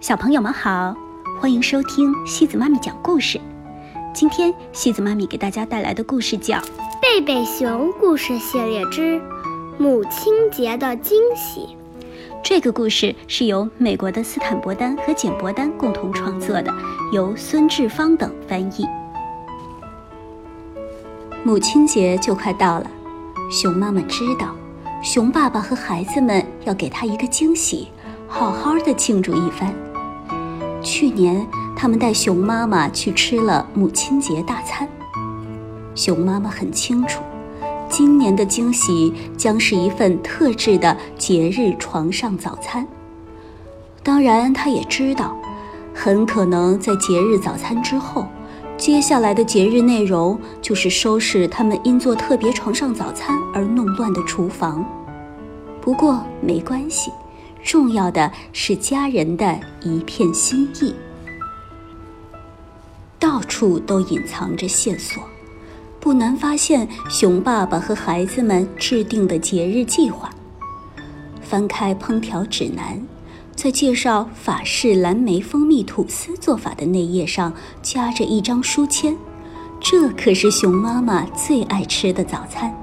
小朋友们好，欢迎收听西子妈咪讲故事。今天西子妈咪给大家带来的故事叫《贝贝熊故事系列之母亲节的惊喜》。这个故事是由美国的斯坦伯丹和简伯丹共同创作的，由孙志芳等翻译。母亲节就快到了，熊妈妈知道，熊爸爸和孩子们要给他一个惊喜，好好的庆祝一番。去年，他们带熊妈妈去吃了母亲节大餐。熊妈妈很清楚，今年的惊喜将是一份特制的节日床上早餐。当然，她也知道，很可能在节日早餐之后，接下来的节日内容就是收拾他们因做特别床上早餐而弄乱的厨房。不过没关系。重要的是家人的一片心意。到处都隐藏着线索，不难发现熊爸爸和孩子们制定的节日计划。翻开烹调指南，在介绍法式蓝莓蜂蜜吐司做法的那页上夹着一张书签，这可是熊妈妈最爱吃的早餐。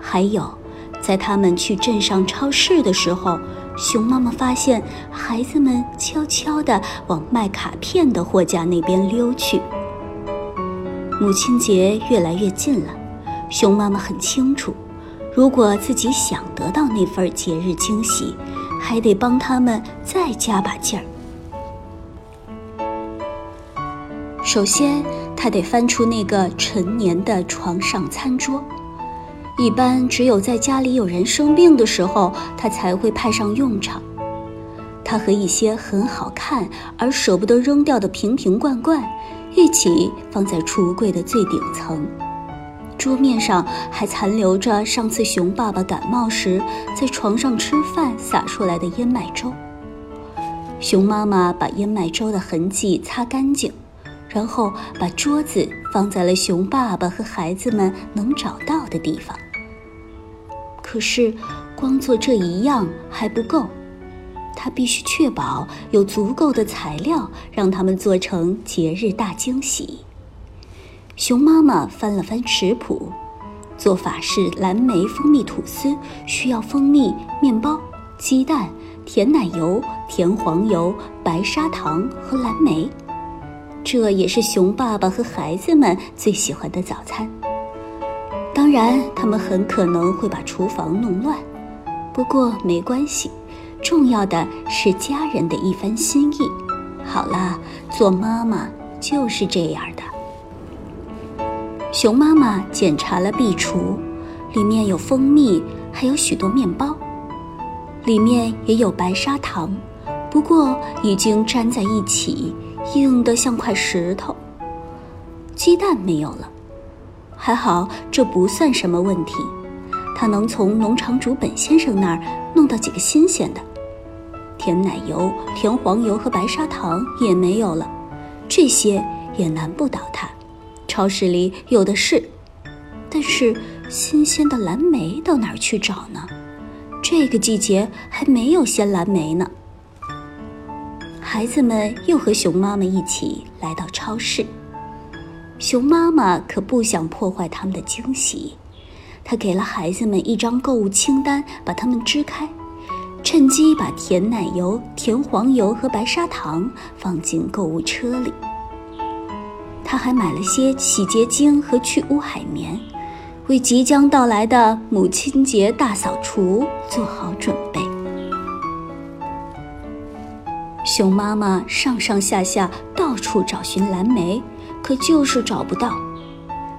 还有。在他们去镇上超市的时候，熊妈妈发现孩子们悄悄地往卖卡片的货架那边溜去。母亲节越来越近了，熊妈妈很清楚，如果自己想得到那份节日惊喜，还得帮他们再加把劲儿。首先，她得翻出那个陈年的床上餐桌。一般只有在家里有人生病的时候，它才会派上用场。它和一些很好看而舍不得扔掉的瓶瓶罐罐一起放在橱柜的最顶层。桌面上还残留着上次熊爸爸感冒时在床上吃饭洒出来的燕麦粥。熊妈妈把燕麦粥的痕迹擦干净。然后把桌子放在了熊爸爸和孩子们能找到的地方。可是，光做这一样还不够，他必须确保有足够的材料，让他们做成节日大惊喜。熊妈妈翻了翻食谱，做法是蓝莓蜂蜜吐司需要蜂蜜、面包、鸡蛋、甜奶油、甜黄油、白砂糖和蓝莓。这也是熊爸爸和孩子们最喜欢的早餐。当然，他们很可能会把厨房弄乱，不过没关系，重要的是家人的一番心意。好啦，做妈妈就是这样的。熊妈妈检查了壁橱，里面有蜂蜜，还有许多面包，里面也有白砂糖，不过已经粘在一起。硬得像块石头。鸡蛋没有了，还好这不算什么问题。他能从农场主本先生那儿弄到几个新鲜的。甜奶油、甜黄油和白砂糖也没有了，这些也难不倒他。超市里有的是，但是新鲜的蓝莓到哪儿去找呢？这个季节还没有鲜蓝莓呢。孩子们又和熊妈妈一起来到超市。熊妈妈可不想破坏他们的惊喜，她给了孩子们一张购物清单，把它们支开，趁机把甜奶油、甜黄油和白砂糖放进购物车里。她还买了些洗洁精和去污海绵，为即将到来的母亲节大扫除做好准备。熊妈妈上上下下到处找寻蓝莓，可就是找不到。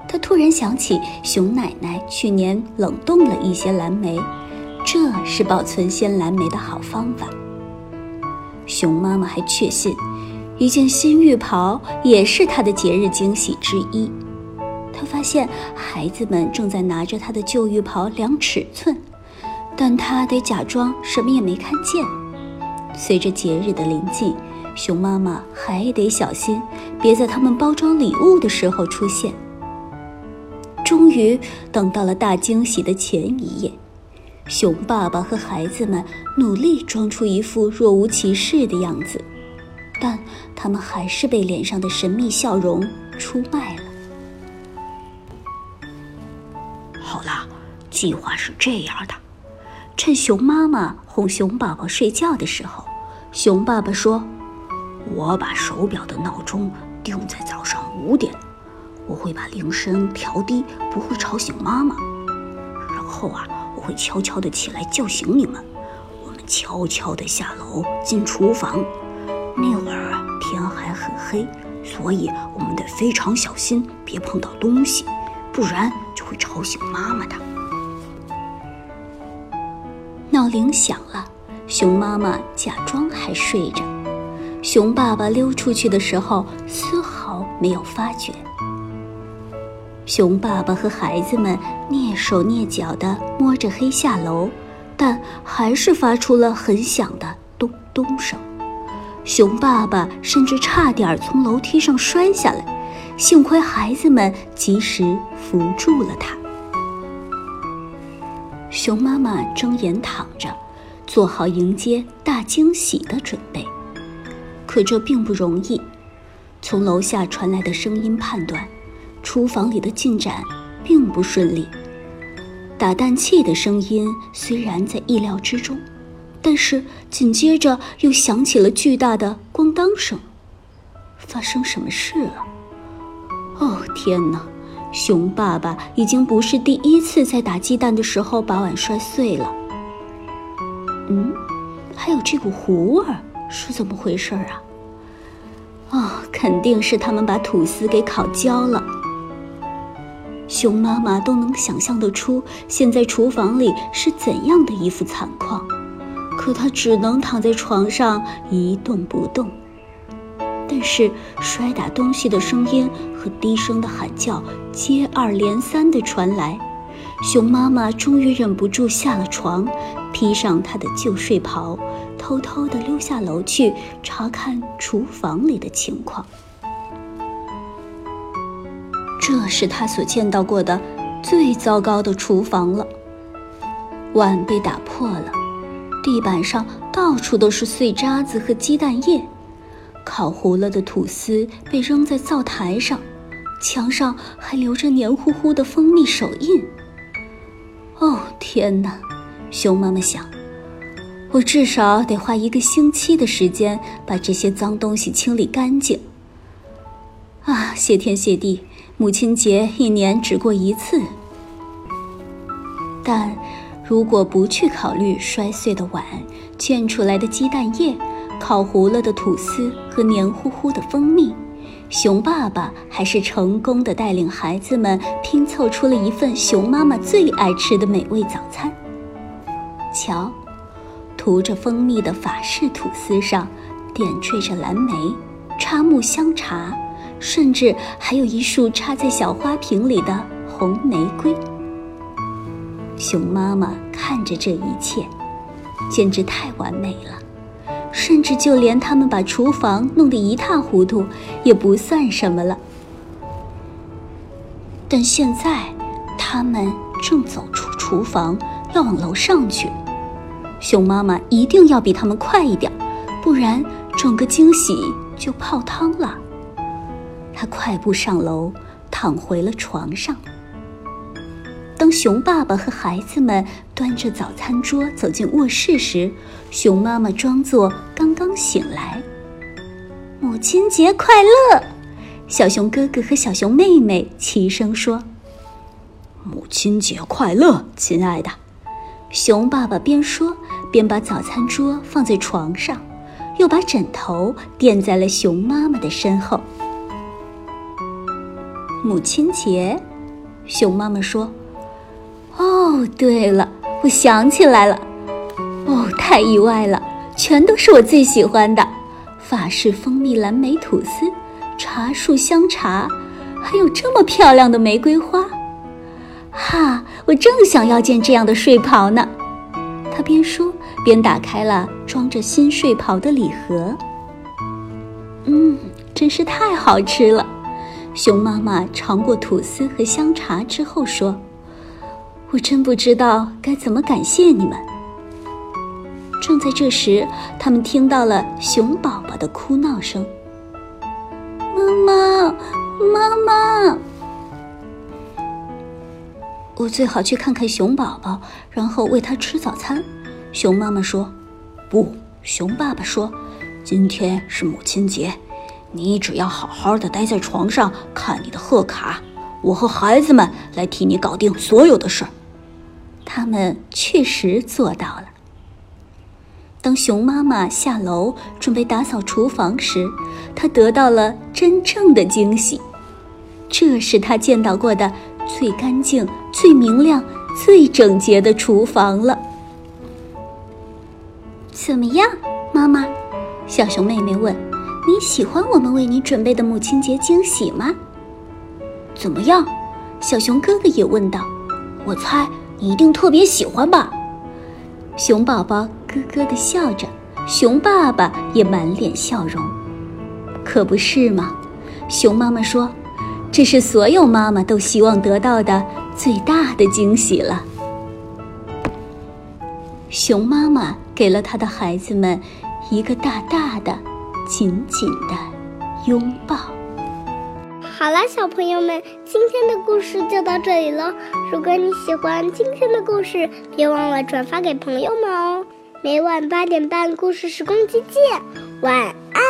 他突然想起熊奶奶去年冷冻了一些蓝莓，这是保存鲜蓝莓的好方法。熊妈妈还确信，一件新浴袍也是她的节日惊喜之一。她发现孩子们正在拿着她的旧浴袍量尺寸，但她得假装什么也没看见。随着节日的临近，熊妈妈还得小心，别在他们包装礼物的时候出现。终于等到了大惊喜的前一夜，熊爸爸和孩子们努力装出一副若无其事的样子，但他们还是被脸上的神秘笑容出卖了。好啦，计划是这样的：趁熊妈妈哄熊宝宝睡觉的时候，熊爸爸说：“我把手表的闹钟定在早上五点，我会把铃声调低，不会吵醒妈妈。然后啊。”我会悄悄地起来叫醒你们，我们悄悄地下楼进厨房。那会儿，天还很黑，所以我们得非常小心，别碰到东西，不然就会吵醒妈妈的。闹铃响了，熊妈妈假装还睡着，熊爸爸溜出去的时候丝毫没有发觉。熊爸爸和孩子们蹑手蹑脚地摸着黑下楼，但还是发出了很响的咚咚声。熊爸爸甚至差点从楼梯上摔下来，幸亏孩子们及时扶住了他。熊妈妈睁眼躺着，做好迎接大惊喜的准备。可这并不容易，从楼下传来的声音判断。厨房里的进展并不顺利，打蛋器的声音虽然在意料之中，但是紧接着又响起了巨大的“咣当”声。发生什么事了？哦天哪！熊爸爸已经不是第一次在打鸡蛋的时候把碗摔碎了。嗯，还有这股糊味儿是怎么回事啊？肯定是他们把吐司给烤焦了。熊妈妈都能想象得出现在厨房里是怎样的一副惨况，可她只能躺在床上一动不动。但是摔打东西的声音和低声的喊叫接二连三地传来，熊妈妈终于忍不住下了床，披上她的旧睡袍，偷偷地溜下楼去查看厨房里的情况。这是他所见到过的最糟糕的厨房了。碗被打破了，地板上到处都是碎渣子和鸡蛋液，烤糊了的吐司被扔在灶台上，墙上还留着黏糊糊的蜂蜜手印。哦天哪！熊妈妈想，我至少得花一个星期的时间把这些脏东西清理干净。啊，谢天谢地！母亲节一年只过一次，但如果不去考虑摔碎的碗、溅出来的鸡蛋液、烤糊了的吐司和黏糊糊的蜂蜜，熊爸爸还是成功的带领孩子们拼凑出了一份熊妈妈最爱吃的美味早餐。瞧，涂着蜂蜜的法式吐司上，点缀着蓝莓、插木香茶。甚至还有一束插在小花瓶里的红玫瑰。熊妈妈看着这一切，简直太完美了。甚至就连他们把厨房弄得一塌糊涂，也不算什么了。但现在，他们正走出厨房，要往楼上去。熊妈妈一定要比他们快一点，不然整个惊喜就泡汤了。他快步上楼，躺回了床上。当熊爸爸和孩子们端着早餐桌走进卧室时，熊妈妈装作刚刚醒来。母亲节快乐！小熊哥哥和小熊妹妹齐声说：“母亲节快乐，亲爱的！”熊爸爸边说边把早餐桌放在床上，又把枕头垫在了熊妈妈的身后。母亲节，熊妈妈说：“哦，对了，我想起来了。哦，太意外了，全都是我最喜欢的法式蜂蜜蓝莓吐司、茶树香茶，还有这么漂亮的玫瑰花。哈，我正想要件这样的睡袍呢。”他边说边打开了装着新睡袍的礼盒。嗯，真是太好吃了。熊妈妈尝过吐司和香茶之后说：“我真不知道该怎么感谢你们。正在这时，他们听到了熊宝宝的哭闹声。妈妈，妈妈，我最好去看看熊宝宝，然后喂他吃早餐。熊妈妈说：“不。”熊爸爸说：“今天是母亲节，你只要好好的待在床上看你的贺卡，我和孩子们来替你搞定所有的事儿。”他们确实做到了。当熊妈妈下楼准备打扫厨房时，她得到了真正的惊喜。这是她见到过的最干净、最明亮、最整洁的厨房了。怎么样，妈妈？小熊妹妹问：“你喜欢我们为你准备的母亲节惊喜吗？”怎么样？小熊哥哥也问道：“我猜你一定特别喜欢吧？”熊宝宝。咯咯的笑着，熊爸爸也满脸笑容，可不是吗？熊妈妈说：“这是所有妈妈都希望得到的最大的惊喜了。”熊妈妈给了他的孩子们一个大大的、紧紧的拥抱。好了，小朋友们，今天的故事就到这里了。如果你喜欢今天的故事，别忘了转发给朋友们哦。每晚八点半，故事时光机见，晚安。